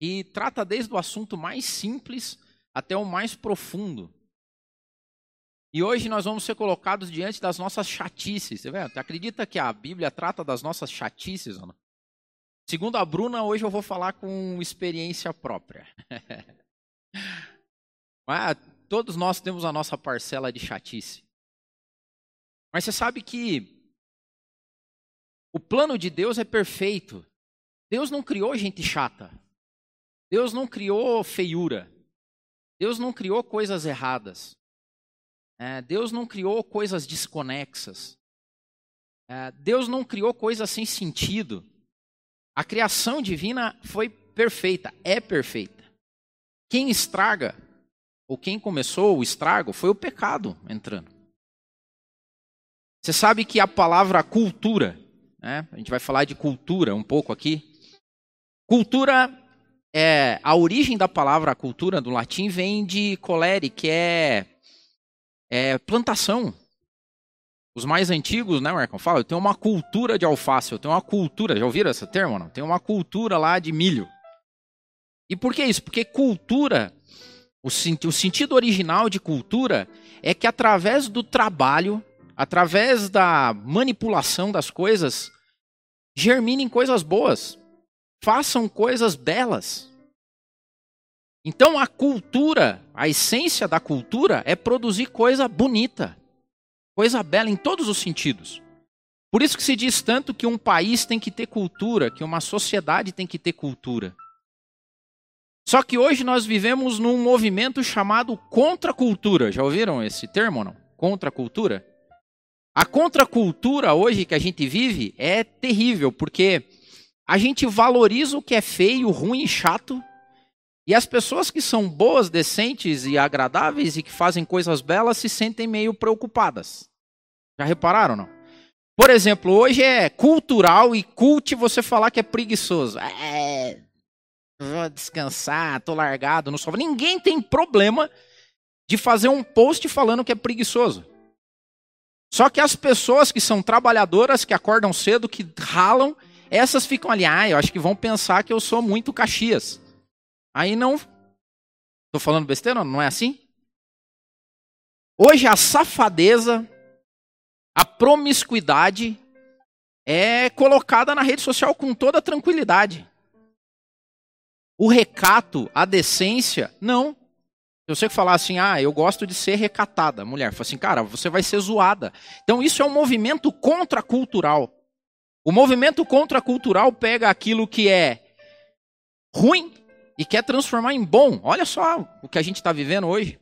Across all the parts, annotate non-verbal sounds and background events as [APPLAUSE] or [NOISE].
e trata desde o assunto mais simples até o mais profundo. E hoje nós vamos ser colocados diante das nossas chatices. Você, vê? Você acredita que a Bíblia trata das nossas chatices? Não? Segundo a Bruna, hoje eu vou falar com experiência própria. [LAUGHS] Mas, todos nós temos a nossa parcela de chatice. Mas você sabe que o plano de Deus é perfeito. Deus não criou gente chata. Deus não criou feiura. Deus não criou coisas erradas. É, Deus não criou coisas desconexas. É, Deus não criou coisas sem sentido. A criação divina foi perfeita, é perfeita. Quem estraga, ou quem começou o estrago, foi o pecado entrando. Você sabe que a palavra cultura, né, a gente vai falar de cultura um pouco aqui. Cultura, é, a origem da palavra cultura do latim vem de colere, que é é plantação. Os mais antigos, né, Marcão? Fala, eu tenho uma cultura de alface, eu tenho uma cultura, já ouviram esse termo? Não? Tem uma cultura lá de milho. E por que isso? Porque cultura, o, o sentido original de cultura é que através do trabalho, através da manipulação das coisas, germinem coisas boas, façam coisas belas. Então a cultura, a essência da cultura é produzir coisa bonita, coisa bela em todos os sentidos. Por isso que se diz tanto que um país tem que ter cultura, que uma sociedade tem que ter cultura. Só que hoje nós vivemos num movimento chamado contracultura. Já ouviram esse termo ou não? Contracultura? A contracultura hoje que a gente vive é terrível, porque a gente valoriza o que é feio, ruim e chato e as pessoas que são boas, decentes e agradáveis e que fazem coisas belas se sentem meio preocupadas. Já repararam, não? Por exemplo, hoje é cultural e cult você falar que é preguiçoso. É, vou descansar, tô largado no sofá. Ninguém tem problema de fazer um post falando que é preguiçoso. Só que as pessoas que são trabalhadoras, que acordam cedo, que ralam, essas ficam ali, ah, eu acho que vão pensar que eu sou muito Caxias. Aí não. Estou falando besteira? Não é assim? Hoje a safadeza, a promiscuidade é colocada na rede social com toda tranquilidade. O recato, a decência, não. Se você falar assim, ah, eu gosto de ser recatada, mulher, fala assim, cara, você vai ser zoada. Então isso é um movimento contracultural. O movimento contracultural pega aquilo que é ruim e quer transformar em bom. Olha só o que a gente está vivendo hoje.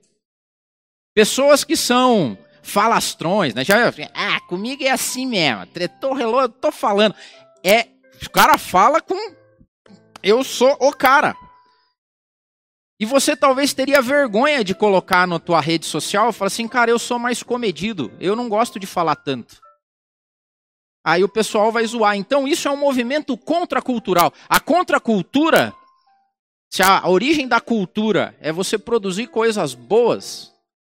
Pessoas que são falastrões, né? Já ah, comigo é assim mesmo. Tretou, relou, eu tô falando. É, o cara fala com eu sou o cara. E você talvez teria vergonha de colocar na tua rede social e falar assim, cara, eu sou mais comedido, eu não gosto de falar tanto. Aí o pessoal vai zoar. Então isso é um movimento contracultural. A contracultura se a origem da cultura é você produzir coisas boas,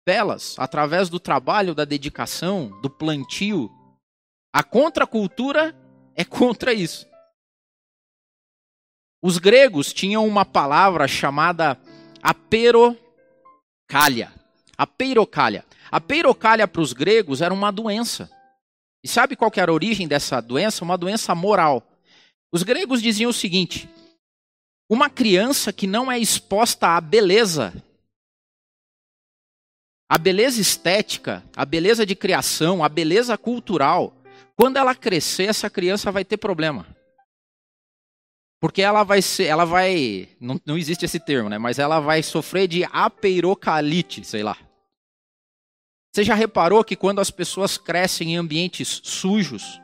belas, através do trabalho, da dedicação, do plantio, a contracultura é contra isso. Os gregos tinham uma palavra chamada aperocalha. Apeirocalha. A peirocalha para os gregos era uma doença. E sabe qual era a origem dessa doença? Uma doença moral. Os gregos diziam o seguinte: uma criança que não é exposta à beleza, a beleza estética, a beleza de criação, a beleza cultural, quando ela crescer, essa criança vai ter problema. Porque ela vai ser, ela vai, não, não existe esse termo, né? Mas ela vai sofrer de apeirocalite, sei lá. Você já reparou que quando as pessoas crescem em ambientes sujos,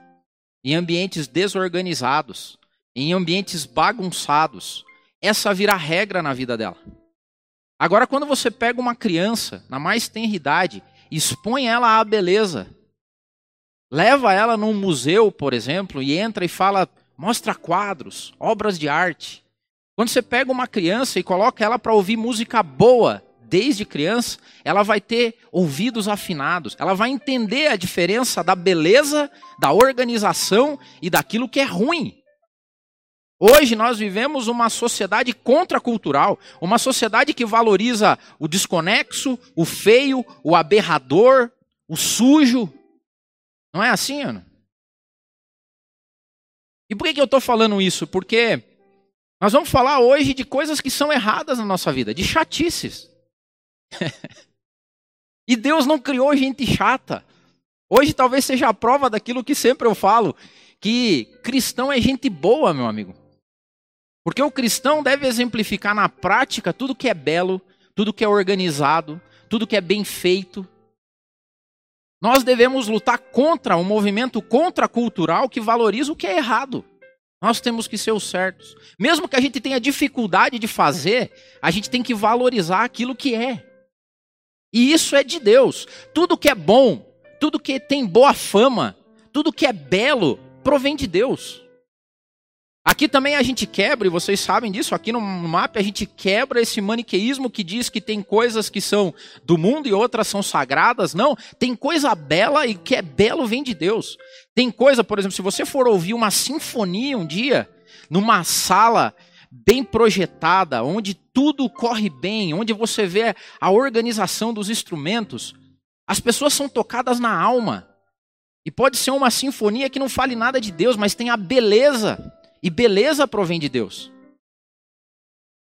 em ambientes desorganizados, em ambientes bagunçados, essa vira regra na vida dela. Agora, quando você pega uma criança, na mais tenra idade, expõe ela à beleza, leva ela num museu, por exemplo, e entra e fala, mostra quadros, obras de arte. Quando você pega uma criança e coloca ela para ouvir música boa desde criança, ela vai ter ouvidos afinados, ela vai entender a diferença da beleza, da organização e daquilo que é ruim. Hoje nós vivemos uma sociedade contracultural, uma sociedade que valoriza o desconexo, o feio, o aberrador, o sujo. Não é assim, Ana? E por que, eu estou falando isso? Porque nós vamos falar hoje de coisas que são erradas na nossa vida, de chatices. [LAUGHS] e Deus não criou gente chata. Hoje talvez seja a prova daquilo que sempre eu falo, que cristão é gente boa, meu amigo. Porque o cristão deve exemplificar na prática tudo que é belo, tudo que é organizado, tudo que é bem feito. Nós devemos lutar contra um movimento contracultural que valoriza o que é errado. Nós temos que ser os certos. Mesmo que a gente tenha dificuldade de fazer, a gente tem que valorizar aquilo que é. E isso é de Deus. Tudo que é bom, tudo que tem boa fama, tudo que é belo, provém de Deus. Aqui também a gente quebra, e vocês sabem disso, aqui no mapa a gente quebra esse maniqueísmo que diz que tem coisas que são do mundo e outras são sagradas. Não, tem coisa bela e que é belo vem de Deus. Tem coisa, por exemplo, se você for ouvir uma sinfonia um dia, numa sala bem projetada, onde tudo corre bem, onde você vê a organização dos instrumentos, as pessoas são tocadas na alma. E pode ser uma sinfonia que não fale nada de Deus, mas tem a beleza e beleza provém de Deus.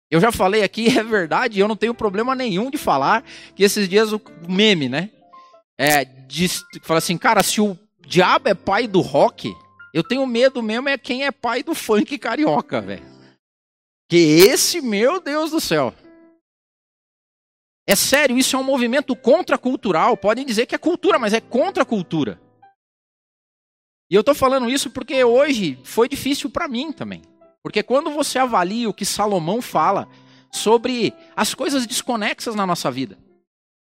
Eu já falei aqui, [LAUGHS] é verdade, eu não tenho problema nenhum de falar que esses dias o meme, né? É, diz, fala assim, cara, se o diabo é pai do rock, eu tenho medo mesmo é quem é pai do funk carioca, velho. Que esse, meu Deus do céu. É sério, isso é um movimento contracultural. Podem dizer que é cultura, mas é contra cultura. E eu estou falando isso porque hoje foi difícil para mim também. Porque quando você avalia o que Salomão fala sobre as coisas desconexas na nossa vida,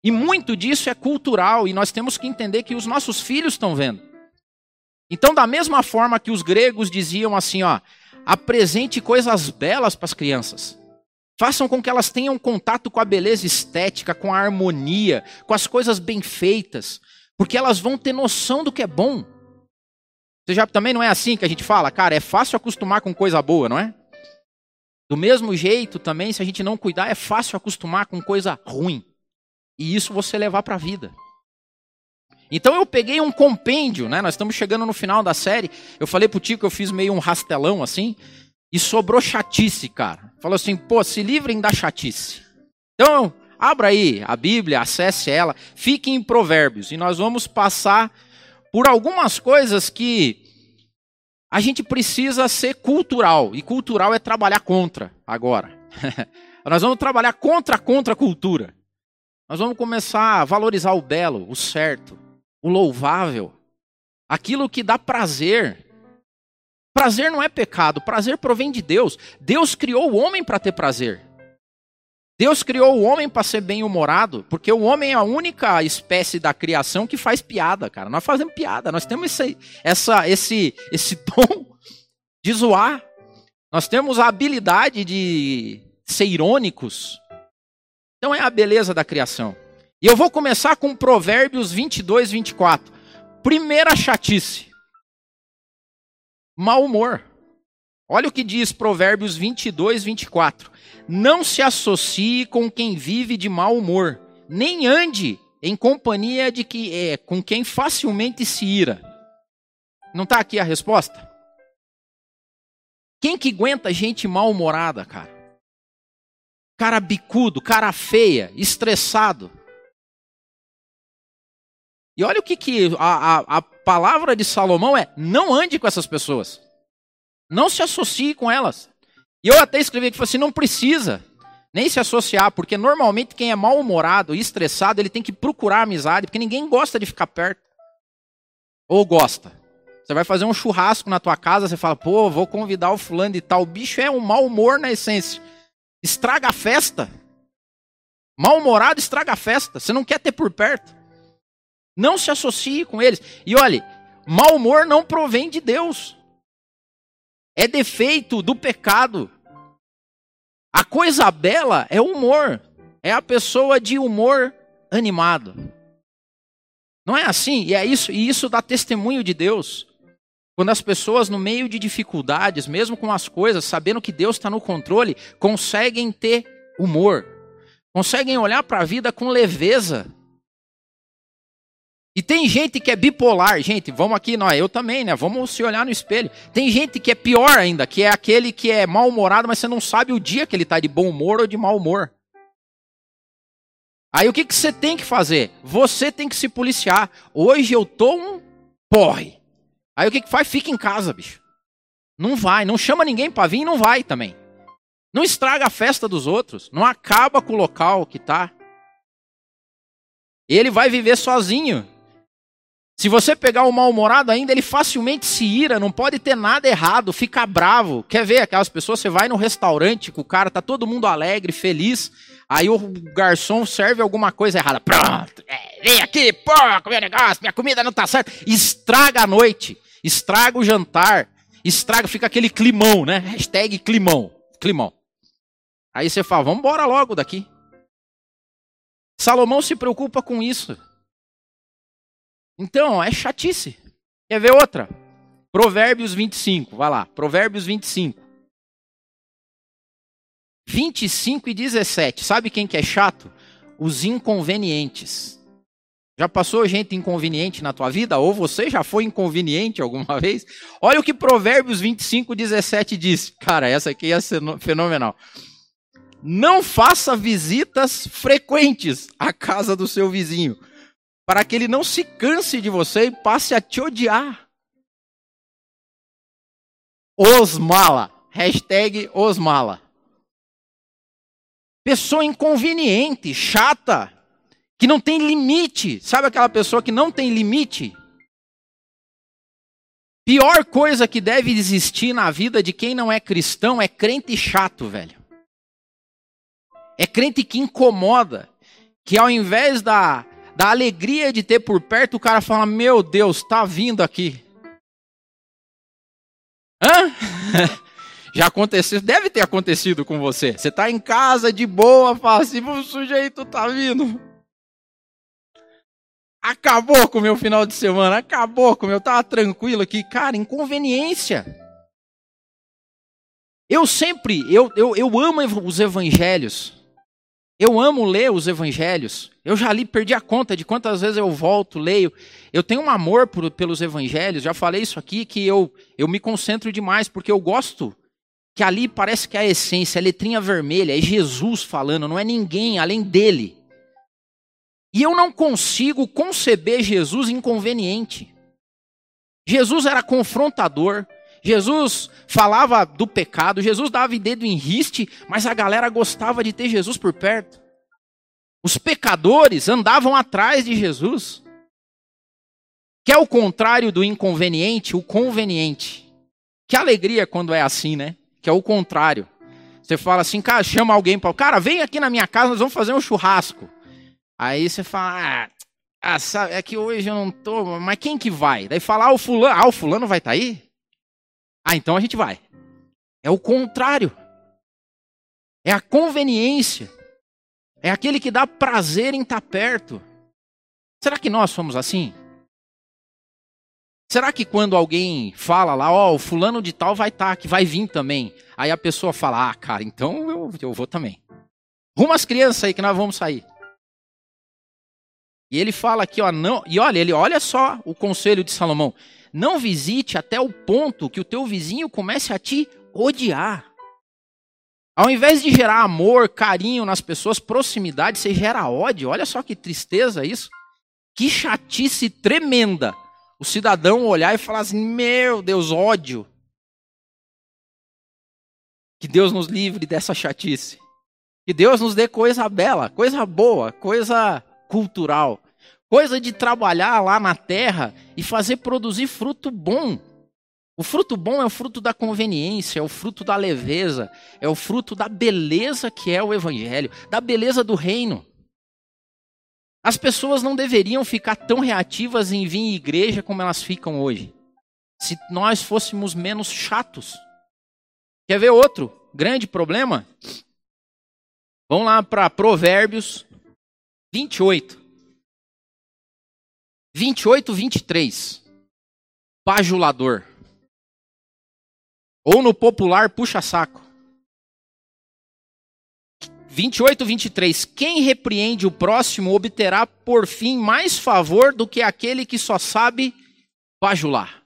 e muito disso é cultural, e nós temos que entender que os nossos filhos estão vendo. Então, da mesma forma que os gregos diziam assim, ó, apresente coisas belas para as crianças. Façam com que elas tenham contato com a beleza estética, com a harmonia, com as coisas bem feitas, porque elas vão ter noção do que é bom. Você já também não é assim que a gente fala, cara, é fácil acostumar com coisa boa, não é? Do mesmo jeito também, se a gente não cuidar, é fácil acostumar com coisa ruim. E isso você levar para a vida. Então eu peguei um compêndio, né? Nós estamos chegando no final da série. Eu falei pro Tico que eu fiz meio um rastelão assim. E sobrou chatice, cara. Falou assim, pô, se livrem da chatice. Então, abra aí a Bíblia, acesse ela, fique em Provérbios. E nós vamos passar por algumas coisas que a gente precisa ser cultural. E cultural é trabalhar contra agora. [LAUGHS] Nós vamos trabalhar contra a contracultura. Nós vamos começar a valorizar o belo, o certo, o louvável, aquilo que dá prazer. Prazer não é pecado, prazer provém de Deus. Deus criou o homem para ter prazer. Deus criou o homem para ser bem-humorado, porque o homem é a única espécie da criação que faz piada, cara. Nós fazemos piada, nós temos esse, essa, esse, esse [LAUGHS] dom de zoar. Nós temos a habilidade de ser irônicos. Então é a beleza da criação. E eu vou começar com Provérbios 22, 24. Primeira chatice. Mau humor. Olha o que diz Provérbios 22, 24. Não se associe com quem vive de mau humor, nem ande em companhia de que é com quem facilmente se ira. Não está aqui a resposta? Quem que aguenta gente mal-humorada, cara? Cara bicudo, cara feia, estressado. E olha o que, que a, a, a palavra de Salomão é: não ande com essas pessoas. Não se associe com elas. E eu até escrevi que assim, não precisa nem se associar, porque normalmente quem é mal-humorado e estressado, ele tem que procurar amizade, porque ninguém gosta de ficar perto. Ou gosta. Você vai fazer um churrasco na tua casa, você fala, pô, vou convidar o fulano de tal. O bicho é um mau humor na essência. Estraga a festa. Mal-humorado estraga a festa. Você não quer ter por perto. Não se associe com eles. E olhe, mau humor não provém de Deus é defeito do pecado. A coisa bela é o humor, é a pessoa de humor animado. Não é assim? E é isso, e isso dá testemunho de Deus. Quando as pessoas, no meio de dificuldades, mesmo com as coisas, sabendo que Deus está no controle, conseguem ter humor, conseguem olhar para a vida com leveza. E tem gente que é bipolar, gente, vamos aqui, nós, eu também, né? Vamos se olhar no espelho. Tem gente que é pior ainda, que é aquele que é mal-humorado, mas você não sabe o dia que ele está de bom humor ou de mau humor. Aí o que, que você tem que fazer? Você tem que se policiar. Hoje eu tô um porre. Aí o que, que faz? Fica em casa, bicho. Não vai, não chama ninguém para vir e não vai também. Não estraga a festa dos outros, não acaba com o local que tá. Ele vai viver sozinho. Se você pegar o mal-humorado ainda, ele facilmente se ira, não pode ter nada errado, fica bravo. Quer ver aquelas pessoas? Você vai no restaurante com o cara, tá todo mundo alegre, feliz. Aí o garçom serve alguma coisa errada. Pronto, é, vem aqui, pô, comer negócio, minha comida não tá certa. Estraga a noite estraga o jantar, estraga, fica aquele climão, né? Hashtag climão, climão. Aí você fala, vamos embora logo daqui. Salomão se preocupa com isso. Então, é chatice. Quer ver outra? Provérbios 25, vai lá, Provérbios 25. 25 e 17. Sabe quem que é chato? Os inconvenientes. Já passou gente inconveniente na tua vida? Ou você já foi inconveniente alguma [LAUGHS] vez? Olha o que Provérbios 25, 17 diz. Cara, essa aqui é fenomenal. Não faça visitas frequentes à casa do seu vizinho, para que ele não se canse de você e passe a te odiar. Osmala. Hashtag Osmala. Pessoa inconveniente, chata, que não tem limite. Sabe aquela pessoa que não tem limite? Pior coisa que deve existir na vida de quem não é cristão é crente chato, velho. É crente que incomoda. Que ao invés da, da alegria de ter por perto, o cara fala: Meu Deus, tá vindo aqui. Hã? [LAUGHS] Já aconteceu, deve ter acontecido com você. Você tá em casa de boa, fala assim: o sujeito tá vindo. Acabou com o meu final de semana, acabou com o meu. Tava tranquilo aqui. Cara, inconveniência. Eu sempre, eu, eu, eu amo os evangelhos. Eu amo ler os evangelhos. Eu já li, perdi a conta de quantas vezes eu volto, leio. Eu tenho um amor por, pelos evangelhos. Já falei isso aqui, que eu, eu me concentro demais, porque eu gosto que ali parece que é a essência, a letrinha vermelha, é Jesus falando, não é ninguém além dele. E eu não consigo conceber Jesus inconveniente. Jesus era confrontador, Jesus falava do pecado, Jesus dava dedo em riste, mas a galera gostava de ter Jesus por perto. Os pecadores andavam atrás de Jesus. Que é o contrário do inconveniente, o conveniente. Que alegria quando é assim, né? Que é o contrário. Você fala assim, cara, chama alguém para, cara, vem aqui na minha casa, nós vamos fazer um churrasco. Aí você fala, ah, ah, sabe, é que hoje eu não tô, mas quem que vai? Daí fala, ah, o fulano, ah, o fulano vai estar tá aí? Ah, então a gente vai. É o contrário. É a conveniência. É aquele que dá prazer em estar tá perto. Será que nós somos assim? Será que quando alguém fala lá, ó, oh, o fulano de tal vai estar, tá, que vai vir também, aí a pessoa fala, ah, cara, então eu, eu vou também. Rumo as crianças aí que nós vamos sair. E ele fala aqui, ó, não, e olha, ele olha só o conselho de Salomão. Não visite até o ponto que o teu vizinho comece a te odiar. Ao invés de gerar amor, carinho nas pessoas, proximidade, você gera ódio. Olha só que tristeza isso. Que chatice tremenda. O cidadão olhar e falar assim: Meu Deus, ódio. Que Deus nos livre dessa chatice. Que Deus nos dê coisa bela, coisa boa, coisa cultural. Coisa de trabalhar lá na terra e fazer produzir fruto bom. O fruto bom é o fruto da conveniência, é o fruto da leveza, é o fruto da beleza que é o evangelho, da beleza do reino. As pessoas não deveriam ficar tão reativas em vir em igreja como elas ficam hoje. Se nós fôssemos menos chatos. Quer ver outro grande problema? Vamos lá para Provérbios 28. 28, 23. Bajulador. Ou no popular puxa-saco. 28, 23. Quem repreende o próximo obterá por fim mais favor do que aquele que só sabe bajular.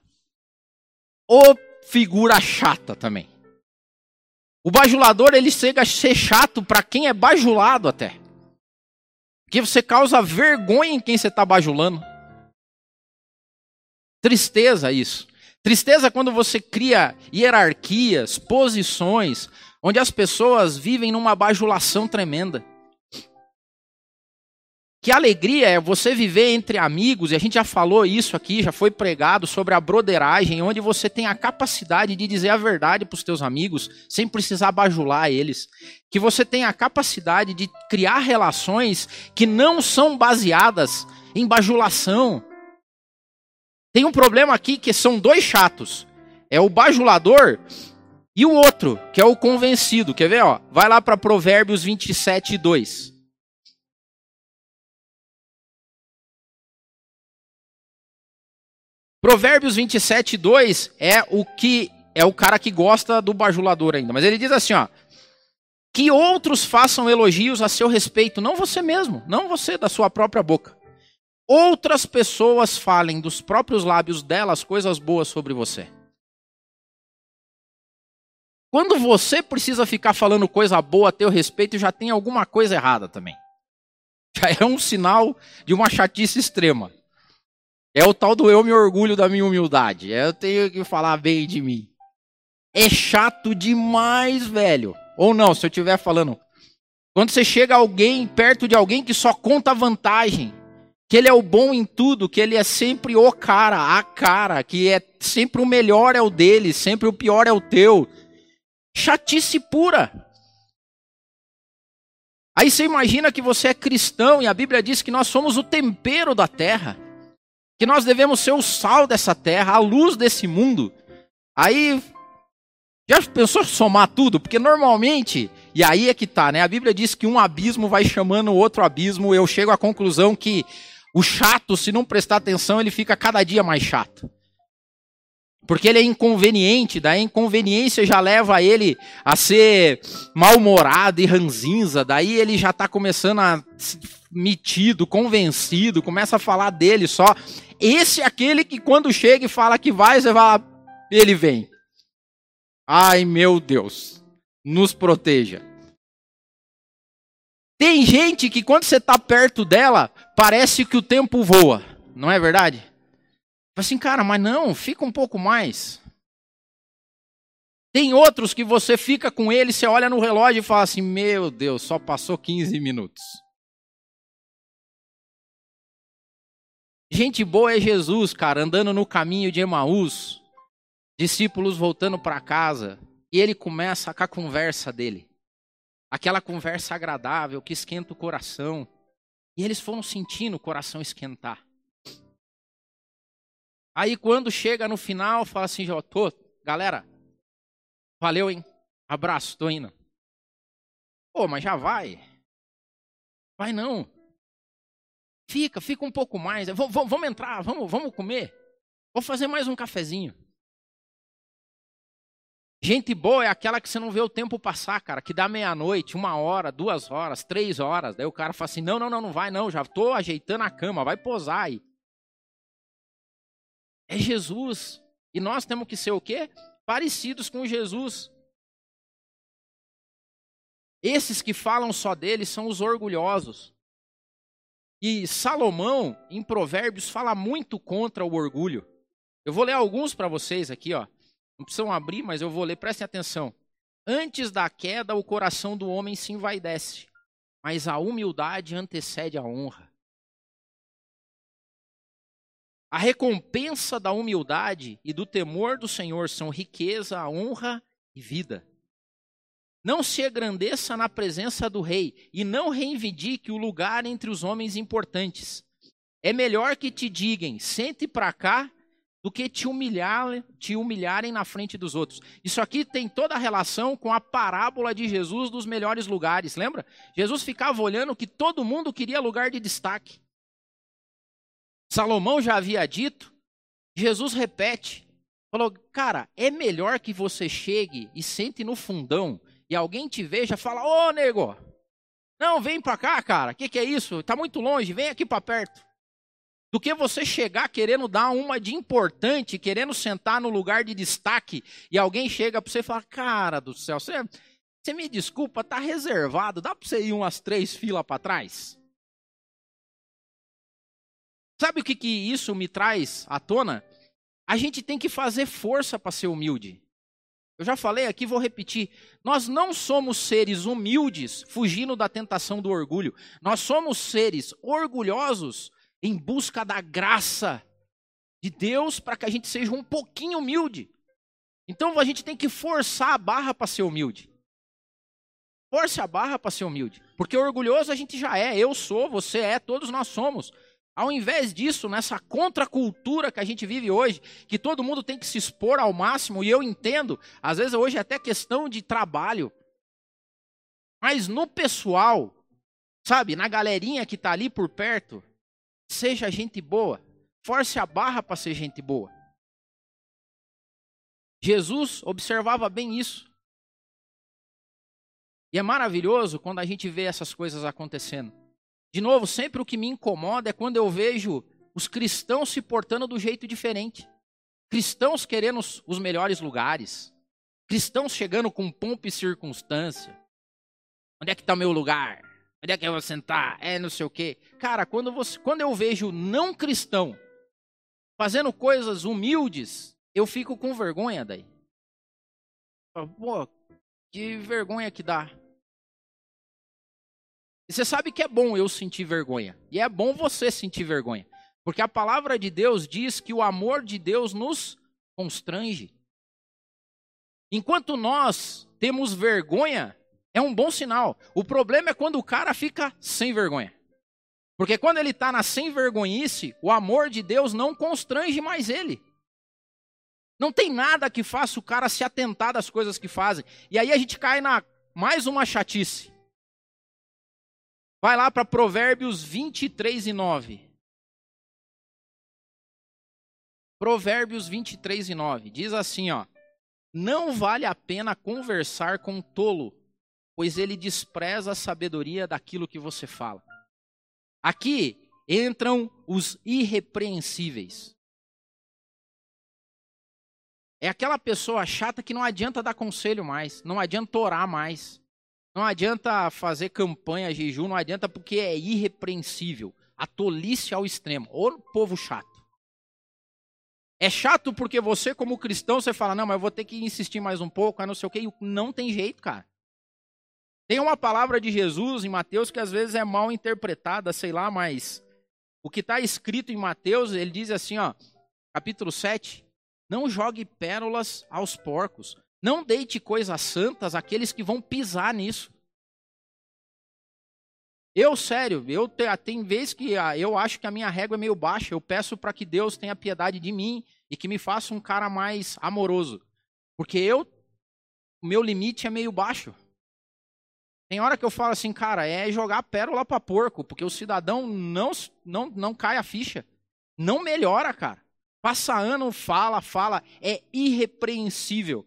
Ou figura chata também. O bajulador ele chega a ser chato para quem é bajulado até. Porque você causa vergonha em quem você está bajulando. Tristeza isso. Tristeza quando você cria hierarquias, posições, onde as pessoas vivem numa bajulação tremenda. Que alegria é você viver entre amigos, e a gente já falou isso aqui, já foi pregado sobre a broderagem, onde você tem a capacidade de dizer a verdade para os teus amigos, sem precisar bajular eles. Que você tem a capacidade de criar relações que não são baseadas em bajulação. Tem um problema aqui que são dois chatos. É o bajulador e o outro, que é o convencido. Quer ver? Ó? Vai lá para Provérbios 27, 2. Provérbios 27, 2 é o que é o cara que gosta do bajulador ainda. Mas ele diz assim, ó. Que outros façam elogios a seu respeito, não você mesmo, não você da sua própria boca. Outras pessoas falem dos próprios lábios delas coisas boas sobre você. Quando você precisa ficar falando coisa boa a teu respeito, já tem alguma coisa errada também. [LAUGHS] Já é um sinal de uma chatice extrema. É o tal do eu me orgulho da minha humildade. É, eu tenho que falar bem de mim. É chato demais, velho. Ou não, se eu estiver falando. Quando você chega alguém perto de alguém que só conta vantagem, que ele é o bom em tudo, que ele é sempre o cara, a cara, que é sempre o melhor é o dele, sempre o pior é o teu. Chatice pura. Aí você imagina que você é cristão e a Bíblia diz que nós somos o tempero da terra, que nós devemos ser o sal dessa terra, a luz desse mundo. Aí já pensou somar tudo? Porque normalmente, e aí é que tá, né? A Bíblia diz que um abismo vai chamando o outro abismo. Eu chego à conclusão que o chato, se não prestar atenção, ele fica cada dia mais chato. Porque ele é inconveniente, da inconveniência já leva ele a ser mal-humorado e ranzinza, daí ele já está começando a metido, convencido, começa a falar dele só. Esse é aquele que quando chega e fala que vai, você fala, ele vem. Ai meu Deus, nos proteja. Tem gente que quando você está perto dela, parece que o tempo voa, não é verdade? assim, cara, mas não, fica um pouco mais. Tem outros que você fica com ele, você olha no relógio e fala assim: Meu Deus, só passou 15 minutos. Gente boa é Jesus, cara, andando no caminho de Emaús, discípulos voltando para casa, e ele começa com a conversa dele. Aquela conversa agradável que esquenta o coração. E eles foram sentindo o coração esquentar. Aí quando chega no final, fala assim, já tô, galera, valeu, hein? Abraço, tô indo. Pô, mas já vai. Vai não. Fica, fica um pouco mais. Vamos entrar, vamos, vamos comer. Vou fazer mais um cafezinho. Gente boa é aquela que você não vê o tempo passar, cara, que dá meia-noite, uma hora, duas horas, três horas. Daí o cara fala assim: não, não, não, não vai, não, já tô ajeitando a cama, vai posar aí. É Jesus. E nós temos que ser o quê? Parecidos com Jesus. Esses que falam só dele são os orgulhosos. E Salomão, em Provérbios, fala muito contra o orgulho. Eu vou ler alguns para vocês aqui, ó. Não precisam abrir, mas eu vou ler, prestem atenção. Antes da queda, o coração do homem se envaidece, mas a humildade antecede a honra. A recompensa da humildade e do temor do Senhor são riqueza, honra e vida. Não se agrandeça na presença do rei e não reivindique o lugar entre os homens importantes. É melhor que te digam, sente para cá, do que te, humilhar, te humilharem na frente dos outros. Isso aqui tem toda a relação com a parábola de Jesus dos melhores lugares, lembra? Jesus ficava olhando que todo mundo queria lugar de destaque. Salomão já havia dito, Jesus repete: Falou, cara, é melhor que você chegue e sente no fundão e alguém te veja fala, ô nego, não, vem pra cá, cara, o que, que é isso? Tá muito longe, vem aqui pra perto. Do que você chegar querendo dar uma de importante, querendo sentar no lugar de destaque e alguém chega pra você e fala, cara do céu, você, você me desculpa, tá reservado, dá pra você ir umas três filas para trás? Sabe o que, que isso me traz à tona? A gente tem que fazer força para ser humilde. Eu já falei aqui, vou repetir. Nós não somos seres humildes fugindo da tentação do orgulho. Nós somos seres orgulhosos em busca da graça de Deus para que a gente seja um pouquinho humilde. Então a gente tem que forçar a barra para ser humilde. Force a barra para ser humilde. Porque orgulhoso a gente já é. Eu sou, você é, todos nós somos. Ao invés disso, nessa contracultura que a gente vive hoje, que todo mundo tem que se expor ao máximo, e eu entendo, às vezes hoje é até questão de trabalho. Mas no pessoal, sabe, na galerinha que está ali por perto, seja gente boa. Force a barra para ser gente boa. Jesus observava bem isso. E é maravilhoso quando a gente vê essas coisas acontecendo. De novo, sempre o que me incomoda é quando eu vejo os cristãos se portando do jeito diferente. Cristãos querendo os melhores lugares. Cristãos chegando com pompa e circunstância. Onde é que está o meu lugar? Onde é que eu vou sentar? É não sei o quê. Cara, quando, você, quando eu vejo não cristão fazendo coisas humildes, eu fico com vergonha daí. Pô, que vergonha que dá. E você sabe que é bom eu sentir vergonha. E é bom você sentir vergonha. Porque a palavra de Deus diz que o amor de Deus nos constrange. Enquanto nós temos vergonha, é um bom sinal. O problema é quando o cara fica sem vergonha. Porque quando ele está na sem vergonhice, o amor de Deus não constrange mais ele. Não tem nada que faça o cara se atentar das coisas que fazem. E aí a gente cai na mais uma chatice. Vai lá para Provérbios 23 e 9. Provérbios 23 e 9. Diz assim, ó: Não vale a pena conversar com um tolo, pois ele despreza a sabedoria daquilo que você fala. Aqui entram os irrepreensíveis. É aquela pessoa chata que não adianta dar conselho mais, não adianta orar mais. Não adianta fazer campanha, jejum, não adianta porque é irrepreensível. A tolice ao extremo. Ô povo chato. É chato porque você, como cristão, você fala, não, mas eu vou ter que insistir mais um pouco, não sei o quê. Não tem jeito, cara. Tem uma palavra de Jesus em Mateus que às vezes é mal interpretada, sei lá, mas o que está escrito em Mateus, ele diz assim, ó, capítulo 7, não jogue pérolas aos porcos, não deite coisas santas àqueles que vão pisar nisso. Eu, sério, eu tem vezes que ah, eu acho que a minha régua é meio baixa. Eu peço para que Deus tenha piedade de mim e que me faça um cara mais amoroso. Porque eu, o meu limite é meio baixo. Tem hora que eu falo assim, cara, é jogar pérola para porco, porque o cidadão não, não, não cai a ficha. Não melhora, cara. Passa ano, fala, fala, é irrepreensível.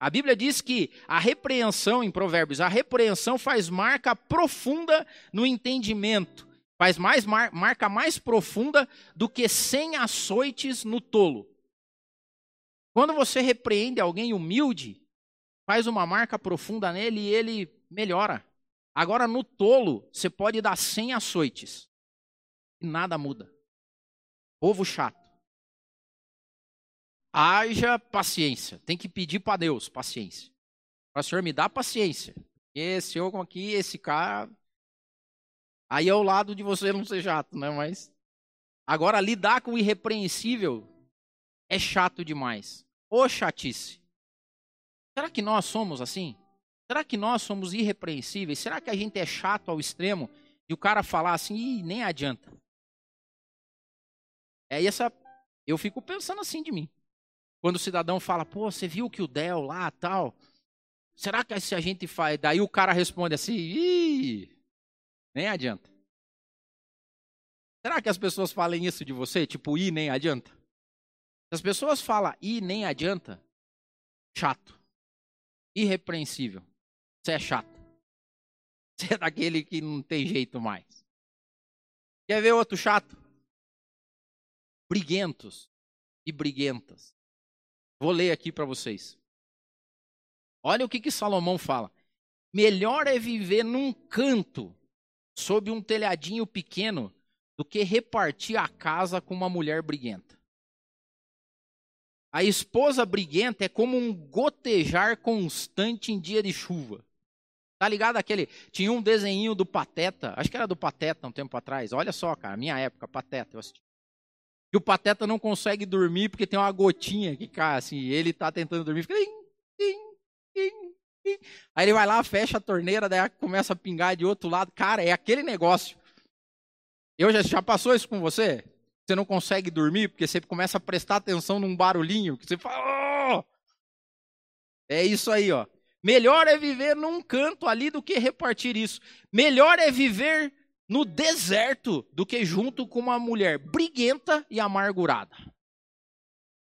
A Bíblia diz que a repreensão, em Provérbios, a repreensão faz marca profunda no entendimento, faz mais mar, marca mais profunda do que cem açoites no tolo. Quando você repreende alguém humilde, faz uma marca profunda nele e ele melhora. Agora, no tolo, você pode dar cem açoites e nada muda. Povo chato haja paciência. Tem que pedir para Deus paciência. Para Senhor, me dá paciência. Esse eu aqui, esse cara. Aí é o lado de você não ser chato, né? Mas. Agora, lidar com o irrepreensível é chato demais. Ô chatice. Será que nós somos assim? Será que nós somos irrepreensíveis? Será que a gente é chato ao extremo e o cara falar assim, Ih, nem adianta? É essa. Eu fico pensando assim de mim. Quando o cidadão fala, pô, você viu que o Del lá tal? Será que se a gente faz. Daí o cara responde assim, ih, nem adianta. Será que as pessoas falem isso de você? Tipo, ih, nem adianta? Se as pessoas falam e nem adianta, chato. Irrepreensível. Você é chato. [LAUGHS] Você é daquele que não tem jeito mais. Quer ver outro chato? Briguentos e briguentas. Vou ler aqui para vocês. Olha o que, que Salomão fala. Melhor é viver num canto, sob um telhadinho pequeno, do que repartir a casa com uma mulher briguenta. A esposa briguenta é como um gotejar constante em dia de chuva. Tá ligado aquele? Tinha um desenho do Pateta, acho que era do Pateta um tempo atrás. Olha só, cara, minha época, Pateta, eu assisti. E o Pateta não consegue dormir porque tem uma gotinha que cai assim, ele tá tentando dormir, fica Aí ele vai lá, fecha a torneira, daí começa a pingar de outro lado. Cara, é aquele negócio. Eu já, já passou isso com você? Você não consegue dormir porque você começa a prestar atenção num barulhinho que você fala. Oh! É isso aí, ó. Melhor é viver num canto ali do que repartir isso. Melhor é viver no deserto do que junto com uma mulher briguenta e amargurada.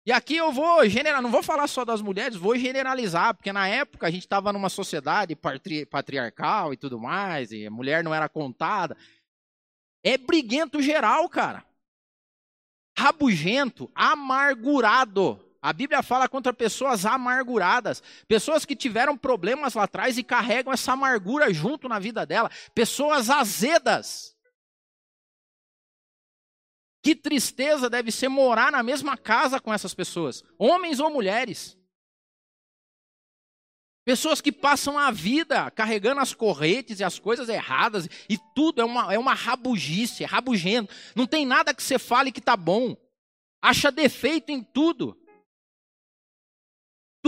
E aqui eu vou generar, não vou falar só das mulheres, vou generalizar, porque na época a gente estava numa sociedade patri, patriarcal e tudo mais, e a mulher não era contada. É briguento geral, cara. Rabugento, amargurado. A Bíblia fala contra pessoas amarguradas, pessoas que tiveram problemas lá atrás e carregam essa amargura junto na vida dela, pessoas azedas. Que tristeza deve ser morar na mesma casa com essas pessoas, homens ou mulheres. Pessoas que passam a vida carregando as correntes e as coisas erradas, e tudo é uma, é uma rabugice, é rabugento. Não tem nada que você fale que está bom. Acha defeito em tudo.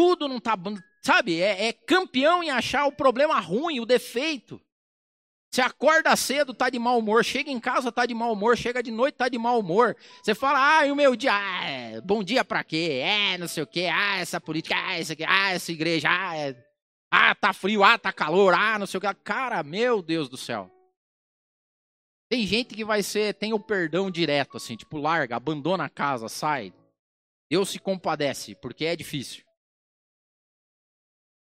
Tudo não está bom. Sabe, é, é campeão em achar o problema ruim, o defeito. Você acorda cedo, tá de mau humor. Chega em casa, tá de mau humor. Chega de noite, tá de mau humor. Você fala, ah, e o meu dia? Ah, bom dia pra quê? É, não sei o quê. Ah, essa política. Ah, isso aqui. Ah, essa igreja. Ah, é... ah, tá frio. Ah, tá calor. Ah, não sei o quê. Cara, meu Deus do céu. Tem gente que vai ser, tem o perdão direto, assim, tipo, larga, abandona a casa, sai. Deus se compadece, porque é difícil.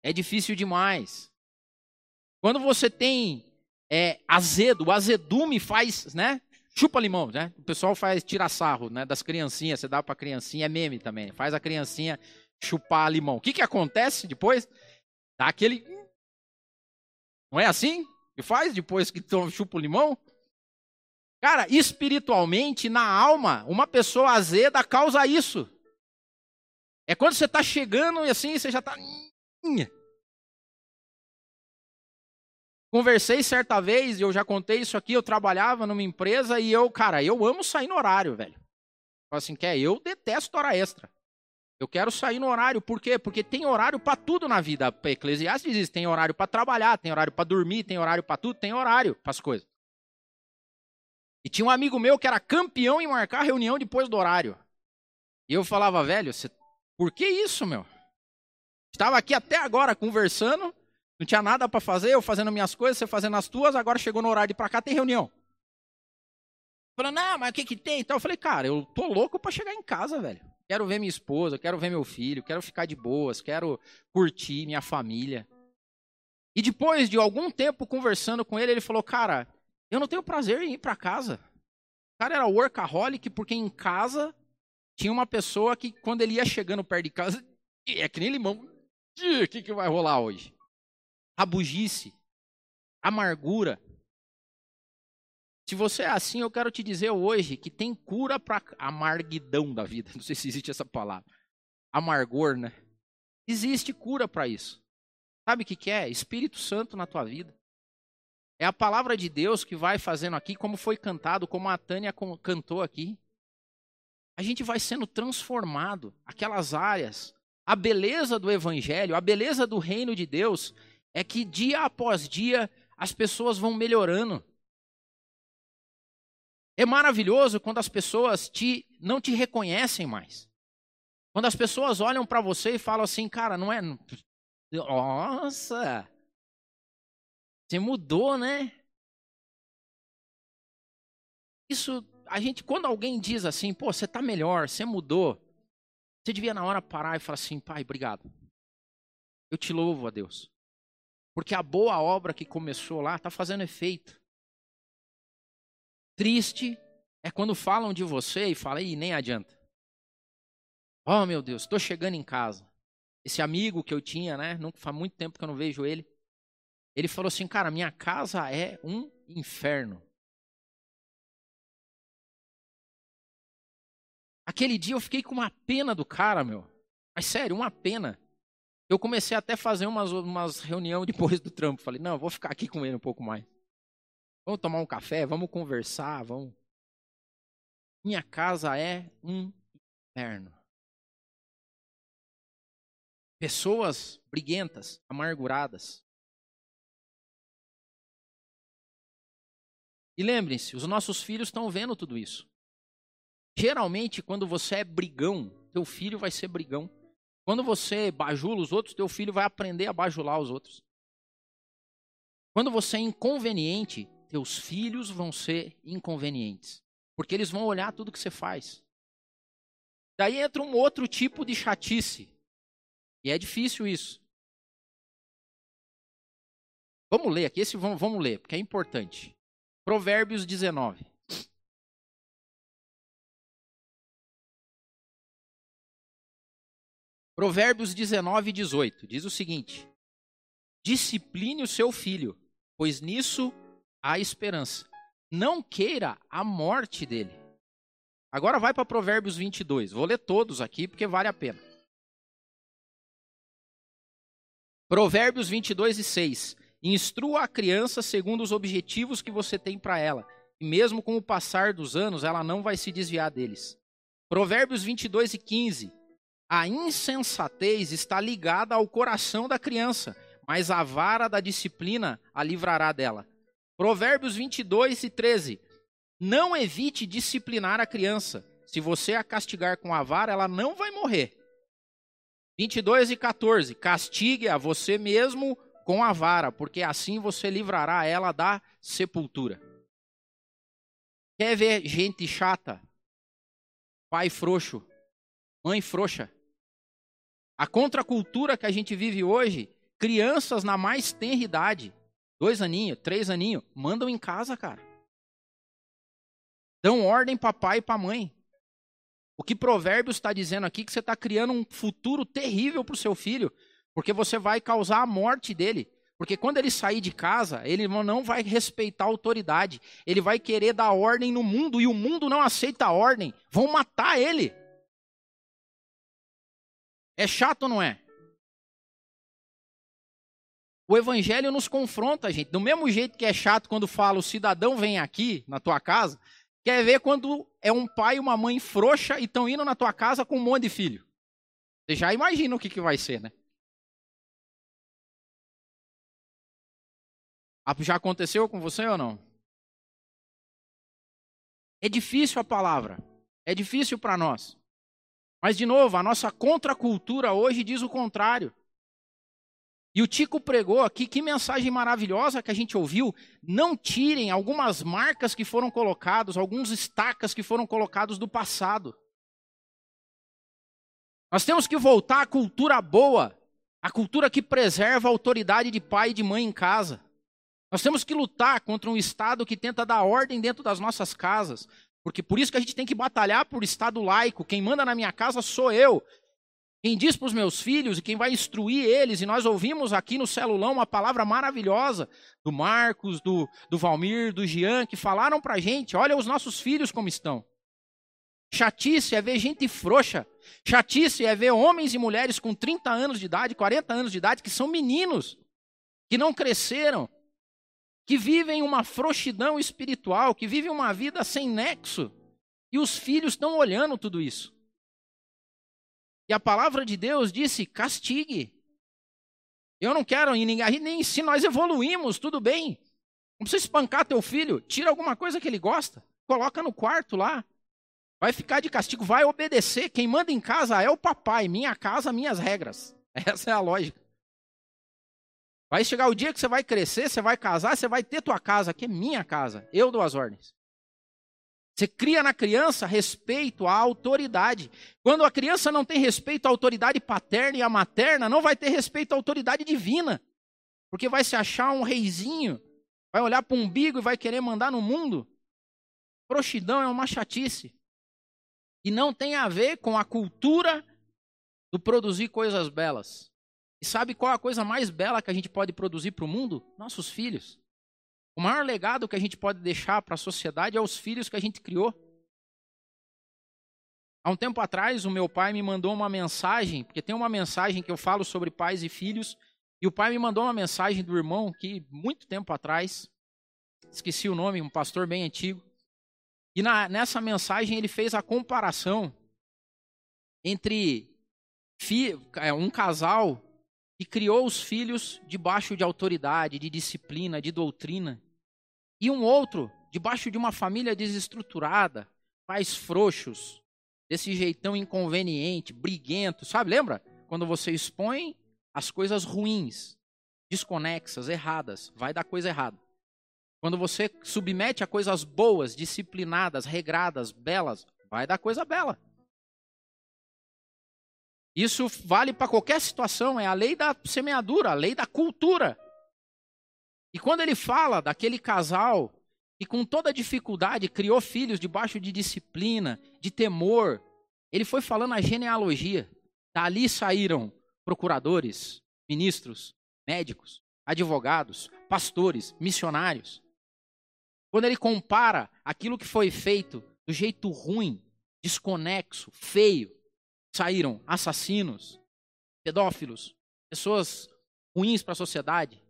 É difícil demais. Quando você tem é, azedo, o azedume faz, né? Chupa limão, né? O pessoal faz tira sarro, né? Das criancinhas, você dá para criancinha, é meme também. Faz a criancinha chupar limão. O que que acontece depois? Dá aquele Não é assim? Que faz depois que chupa o limão? Cara, espiritualmente, na alma, uma pessoa azeda causa isso. É quando você está chegando e assim, você já está Conversei certa vez, e eu já contei isso aqui, eu trabalhava numa empresa e eu, cara, eu amo sair no horário, velho. Assim, quer, eu detesto hora extra. Eu quero sair no horário, por quê? Porque tem horário para tudo na vida. Eclesiastes diz, tem horário para trabalhar, tem horário para dormir, tem horário para tudo, tem horário para as coisas. E tinha um amigo meu que era campeão em marcar reunião depois do horário. E eu falava, velho, você... por que isso, meu? Estava aqui até agora conversando, não tinha nada para fazer, eu fazendo minhas coisas, você fazendo as tuas, agora chegou no horário de ir para cá, tem reunião. Falando, não, mas o que que tem? Então eu falei, cara, eu tô louco para chegar em casa, velho. Quero ver minha esposa, quero ver meu filho, quero ficar de boas, quero curtir minha família. E depois de algum tempo conversando com ele, ele falou, cara, eu não tenho prazer em ir para casa. O cara era workaholic porque em casa tinha uma pessoa que quando ele ia chegando perto de casa, [LAUGHS] é que nem limão. O que, que vai rolar hoje? rabugice, amargura. Se você é assim, eu quero te dizer hoje que tem cura para amarguidão da vida. [LAUGHS] Não sei se existe essa palavra. Amargor, né? Existe cura para isso. Sabe o que, que é? Espírito Santo na tua vida. É a palavra de Deus que vai fazendo aqui, como foi cantado, como a Tânia cantou aqui. A gente vai sendo transformado, aquelas áreas. A beleza do Evangelho, a beleza do reino de Deus é que dia após dia as pessoas vão melhorando. É maravilhoso quando as pessoas te, não te reconhecem mais. Quando as pessoas olham para você e falam assim, cara, não é. Nossa! Você mudou, né? Isso, a gente, quando alguém diz assim, pô, você tá melhor, você mudou. Você devia na hora parar e falar assim: Pai, obrigado. Eu te louvo a Deus. Porque a boa obra que começou lá está fazendo efeito. Triste é quando falam de você e falam, e nem adianta. Oh, meu Deus, estou chegando em casa. Esse amigo que eu tinha, né? Não, faz muito tempo que eu não vejo ele. Ele falou assim, cara, minha casa é um inferno. Aquele dia eu fiquei com uma pena do cara, meu. Mas sério, uma pena. Eu comecei até a fazer umas, umas reuniões depois do trampo. Falei, não, vou ficar aqui com ele um pouco mais. Vamos tomar um café, vamos conversar, vamos. Minha casa é um inferno. Pessoas briguentas, amarguradas. E lembrem-se, os nossos filhos estão vendo tudo isso. Geralmente, quando você é brigão, teu filho vai ser brigão. Quando você bajula os outros, teu filho vai aprender a bajular os outros. Quando você é inconveniente, teus filhos vão ser inconvenientes. Porque eles vão olhar tudo que você faz. Daí entra um outro tipo de chatice. E é difícil isso. Vamos ler aqui, esse vamos, vamos ler, porque é importante. Provérbios 19. Provérbios 19, 18 diz o seguinte: Discipline o seu filho, pois nisso há esperança. Não queira a morte dele. Agora vai para Provérbios 22. Vou ler todos aqui porque vale a pena. Provérbios 22 e 6. Instrua a criança segundo os objetivos que você tem para ela, e mesmo com o passar dos anos, ela não vai se desviar deles. Provérbios 22 e 15. A insensatez está ligada ao coração da criança, mas a vara da disciplina a livrará dela. Provérbios 22 e 13. Não evite disciplinar a criança. Se você a castigar com a vara, ela não vai morrer. 22 e 14. Castigue a você mesmo com a vara, porque assim você livrará ela da sepultura. Quer ver gente chata? Pai frouxo, mãe frouxa. A contracultura que a gente vive hoje, crianças na mais tenra idade, dois aninhos, três aninhos, mandam em casa, cara. Dão ordem para pai e para mãe. O que Provérbios está dizendo aqui é que você está criando um futuro terrível para o seu filho, porque você vai causar a morte dele. Porque quando ele sair de casa, ele não vai respeitar a autoridade. Ele vai querer dar ordem no mundo e o mundo não aceita a ordem. Vão matar ele. É chato ou não é? O evangelho nos confronta, gente. Do mesmo jeito que é chato quando fala o cidadão vem aqui na tua casa, Quer ver quando é um pai e uma mãe frouxa e estão indo na tua casa com um monte de filho? Você já imagina o que, que vai ser, né? Ah, já aconteceu com você ou não? É difícil a palavra. É difícil para nós. Mas, de novo, a nossa contracultura hoje diz o contrário. E o Tico pregou aqui, que mensagem maravilhosa que a gente ouviu. Não tirem algumas marcas que foram colocadas, alguns estacas que foram colocados do passado. Nós temos que voltar à cultura boa, a cultura que preserva a autoridade de pai e de mãe em casa. Nós temos que lutar contra um Estado que tenta dar ordem dentro das nossas casas. Porque por isso que a gente tem que batalhar por Estado laico. Quem manda na minha casa sou eu. Quem diz para os meus filhos e quem vai instruir eles, e nós ouvimos aqui no celulão uma palavra maravilhosa do Marcos, do, do Valmir, do Jean, que falaram para a gente: olha os nossos filhos como estão. Chatice é ver gente frouxa. Chatice é ver homens e mulheres com 30 anos de idade, 40 anos de idade, que são meninos, que não cresceram, que vivem uma frouxidão espiritual, que vivem uma vida sem nexo. E os filhos estão olhando tudo isso. E a palavra de Deus disse: castigue. Eu não quero ninguém, nem se nós evoluímos, tudo bem. Não precisa espancar teu filho, tira alguma coisa que ele gosta, coloca no quarto lá. Vai ficar de castigo, vai obedecer. Quem manda em casa é o papai, minha casa, minhas regras. [LAUGHS] Essa é a lógica. Vai chegar o dia que você vai crescer, você vai casar, você vai ter tua casa, que é minha casa. Eu dou as ordens. Você cria na criança respeito à autoridade. Quando a criança não tem respeito à autoridade paterna e à materna, não vai ter respeito à autoridade divina. Porque vai se achar um reizinho, vai olhar para o umbigo e vai querer mandar no mundo. Proxidão é uma chatice. E não tem a ver com a cultura do produzir coisas belas. E sabe qual é a coisa mais bela que a gente pode produzir para o mundo? Nossos filhos. O maior legado que a gente pode deixar para a sociedade é os filhos que a gente criou. Há um tempo atrás, o meu pai me mandou uma mensagem, porque tem uma mensagem que eu falo sobre pais e filhos, e o pai me mandou uma mensagem do irmão que, muito tempo atrás, esqueci o nome, um pastor bem antigo, e na, nessa mensagem ele fez a comparação entre fi, é, um casal que criou os filhos debaixo de autoridade, de disciplina, de doutrina, e um outro debaixo de uma família desestruturada, pais frouxos, desse jeitão inconveniente, briguento, sabe? Lembra? Quando você expõe as coisas ruins, desconexas, erradas, vai dar coisa errada. Quando você submete a coisas boas, disciplinadas, regradas, belas, vai dar coisa bela. Isso vale para qualquer situação, é a lei da semeadura, a lei da cultura. E quando ele fala daquele casal que com toda dificuldade criou filhos debaixo de disciplina, de temor, ele foi falando a genealogia. Dali saíram procuradores, ministros, médicos, advogados, pastores, missionários. Quando ele compara aquilo que foi feito do jeito ruim, desconexo, feio, saíram assassinos, pedófilos, pessoas ruins para a sociedade,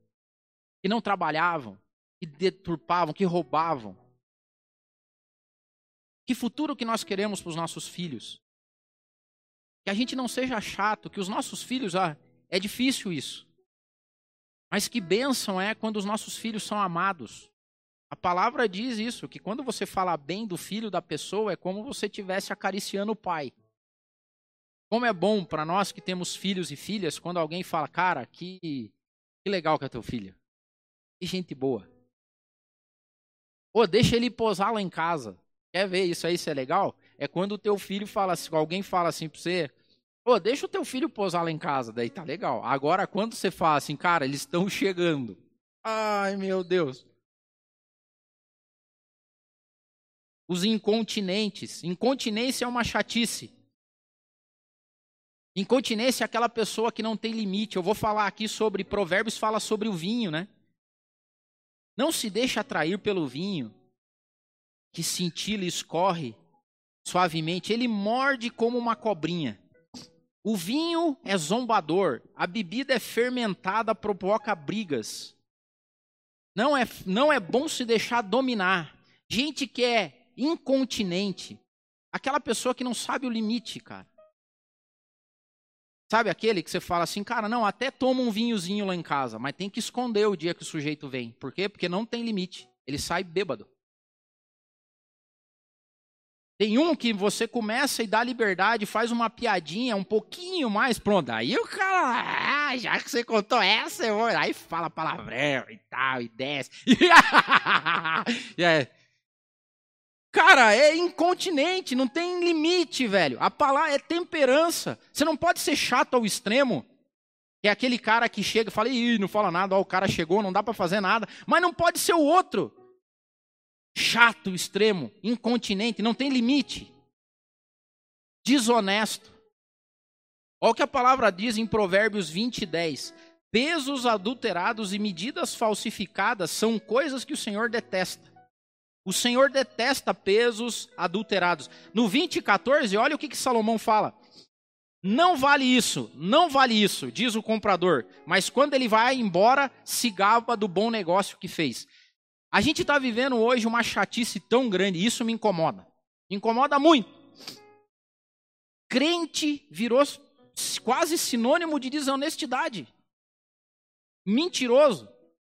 que não trabalhavam, que deturpavam, que roubavam. Que futuro que nós queremos para os nossos filhos? Que a gente não seja chato, que os nossos filhos, ah, é difícil isso. Mas que bênção é quando os nossos filhos são amados. A palavra diz isso, que quando você fala bem do filho da pessoa, é como você estivesse acariciando o pai. Como é bom para nós que temos filhos e filhas, quando alguém fala, cara, que, que legal que é teu filho. Que gente boa. Ou deixa ele posar lá em casa. Quer ver isso aí se é legal? É quando o teu filho fala assim, alguém fala assim para você, Ô, deixa o teu filho posar lá em casa, daí tá legal. Agora, quando você fala assim, cara, eles estão chegando. Ai, meu Deus. Os incontinentes. Incontinência é uma chatice. Incontinência é aquela pessoa que não tem limite. Eu vou falar aqui sobre Provérbios, fala sobre o vinho, né? Não se deixe atrair pelo vinho, que cintila e escorre suavemente. Ele morde como uma cobrinha. O vinho é zombador, a bebida é fermentada, provoca brigas. Não é, não é bom se deixar dominar. Gente que é incontinente, aquela pessoa que não sabe o limite, cara. Sabe aquele que você fala assim, cara, não, até toma um vinhozinho lá em casa, mas tem que esconder o dia que o sujeito vem. Por quê? Porque não tem limite. Ele sai bêbado. Tem um que você começa e dá liberdade, faz uma piadinha um pouquinho mais, pronto. Aí o cara, ah, já que você contou essa, eu vou. Aí fala palavrão e tal, e desce. [LAUGHS] e é, Cara, é incontinente, não tem limite, velho. A palavra é temperança. Você não pode ser chato ao extremo. É aquele cara que chega e fala, ih, não fala nada, ó, o cara chegou, não dá para fazer nada. Mas não pode ser o outro. Chato, extremo, incontinente, não tem limite. Desonesto. Olha o que a palavra diz em Provérbios 20, 10. Pesos adulterados e medidas falsificadas são coisas que o Senhor detesta. O Senhor detesta pesos adulterados. No 20, 14, olha o que, que Salomão fala. Não vale isso, não vale isso, diz o comprador. Mas quando ele vai embora, se gaba do bom negócio que fez. A gente está vivendo hoje uma chatice tão grande, isso me incomoda. Me incomoda muito. Crente virou quase sinônimo de desonestidade. Mentiroso.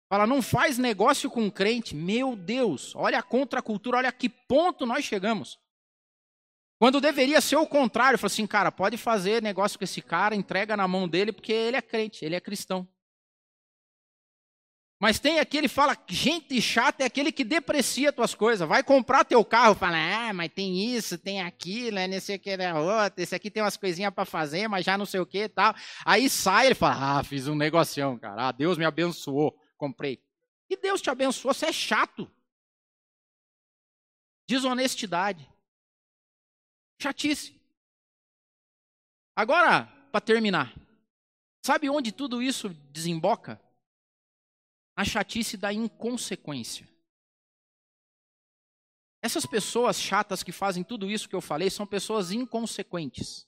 Fala, não faz negócio com crente. Meu Deus, olha a contracultura, olha a que ponto nós chegamos. Quando deveria ser o contrário, fala assim, cara, pode fazer negócio com esse cara, entrega na mão dele, porque ele é crente, ele é cristão. Mas tem aquele que fala, gente chata é aquele que deprecia tuas coisas. Vai comprar teu carro, fala, ah, mas tem isso, tem aquilo, é nesse aqui, é outro, esse aqui tem umas coisinhas para fazer, mas já não sei o que e tal. Aí sai, ele fala, ah, fiz um negocião, cara. Ah, Deus me abençoou, comprei. E Deus te abençoou, você é chato. Desonestidade. Chatice. Agora, para terminar, sabe onde tudo isso desemboca? a chatice da inconsequência. Essas pessoas chatas que fazem tudo isso que eu falei são pessoas inconsequentes.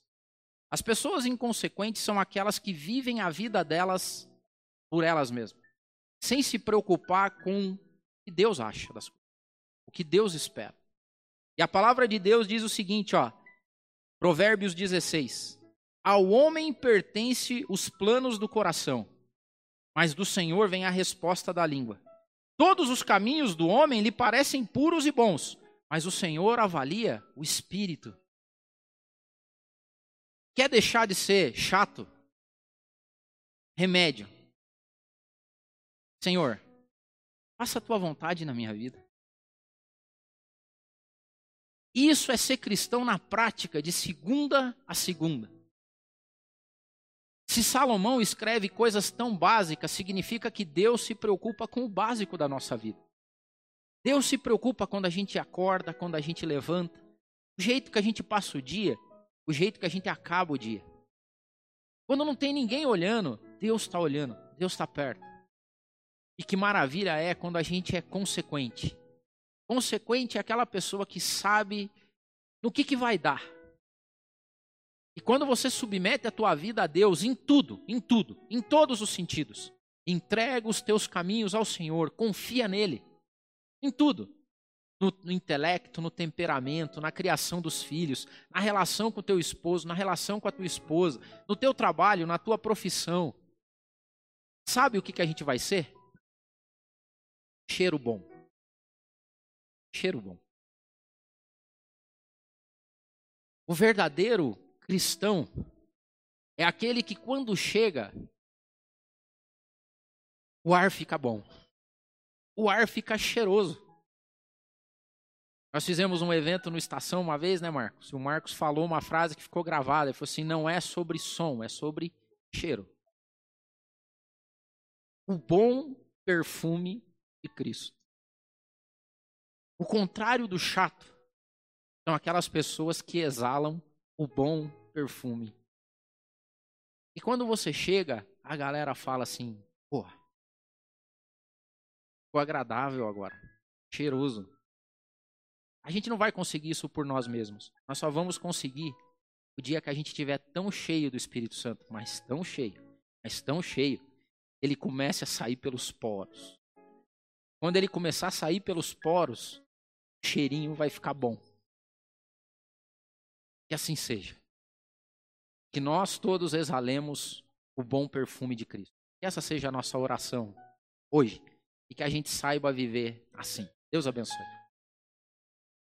As pessoas inconsequentes são aquelas que vivem a vida delas por elas mesmas, sem se preocupar com o que Deus acha das coisas, o que Deus espera. E a palavra de Deus diz o seguinte, ó, Provérbios 16: Ao homem pertence os planos do coração, mas do Senhor vem a resposta da língua. Todos os caminhos do homem lhe parecem puros e bons, mas o Senhor avalia o espírito. Quer deixar de ser chato? Remédio. Senhor, faça a tua vontade na minha vida. Isso é ser cristão na prática, de segunda a segunda. Se Salomão escreve coisas tão básicas, significa que Deus se preocupa com o básico da nossa vida. Deus se preocupa quando a gente acorda, quando a gente levanta, o jeito que a gente passa o dia, o jeito que a gente acaba o dia. Quando não tem ninguém olhando, Deus está olhando, Deus está perto. E que maravilha é quando a gente é consequente. Consequente é aquela pessoa que sabe no que, que vai dar. E quando você submete a tua vida a Deus em tudo, em tudo, em todos os sentidos, entrega os teus caminhos ao Senhor, confia nele, em tudo. No, no, intelecto, no temperamento, na criação dos filhos, na relação com o teu esposo, na relação com a tua esposa, no teu trabalho, na tua profissão. Sabe o que, que a gente vai ser? Cheiro bom. Cheiro bom. O verdadeiro cristão é aquele que quando chega, o ar fica bom. O ar fica cheiroso. Nós fizemos um evento no Estação uma vez, né, Marcos? E o Marcos falou uma frase que ficou gravada. Ele falou assim: não é sobre som, é sobre cheiro. O bom perfume de Cristo. O contrário do chato são aquelas pessoas que exalam o bom perfume. E quando você chega, a galera fala assim: pô, ficou agradável agora, cheiroso. A gente não vai conseguir isso por nós mesmos. Nós só vamos conseguir o dia que a gente estiver tão cheio do Espírito Santo, mas tão cheio, mas tão cheio, ele comece a sair pelos poros. Quando ele começar a sair pelos poros, o cheirinho vai ficar bom. Que assim seja. Que nós todos exalemos o bom perfume de Cristo. Que essa seja a nossa oração hoje. E que a gente saiba viver assim. Deus abençoe.